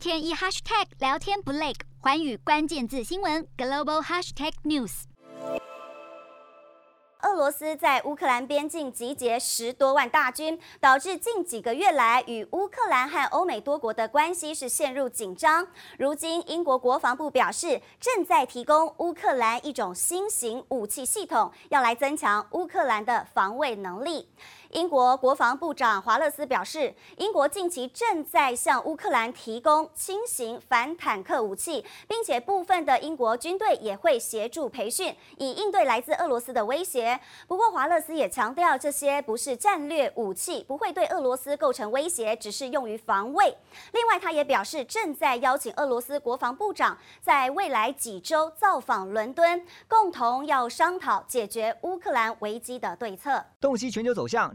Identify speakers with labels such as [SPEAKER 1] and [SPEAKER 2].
[SPEAKER 1] 天一 hashtag 聊天不累，寰宇关键字新闻 global hashtag news。
[SPEAKER 2] 俄罗斯在乌克兰边境集结十多万大军，导致近几个月来与乌克兰和欧美多国的关系是陷入紧张。如今，英国国防部表示，正在提供乌克兰一种新型武器系统，要来增强乌克兰的防卫能力。英国国防部长华勒斯表示，英国近期正在向乌克兰提供轻型反坦克武器，并且部分的英国军队也会协助培训，以应对来自俄罗斯的威胁。不过，华勒斯也强调，这些不是战略武器，不会对俄罗斯构成威胁，只是用于防卫。另外，他也表示，正在邀请俄罗斯国防部长在未来几周造访伦敦，共同要商讨解决乌克兰危机的对策。
[SPEAKER 3] 洞悉全球走向。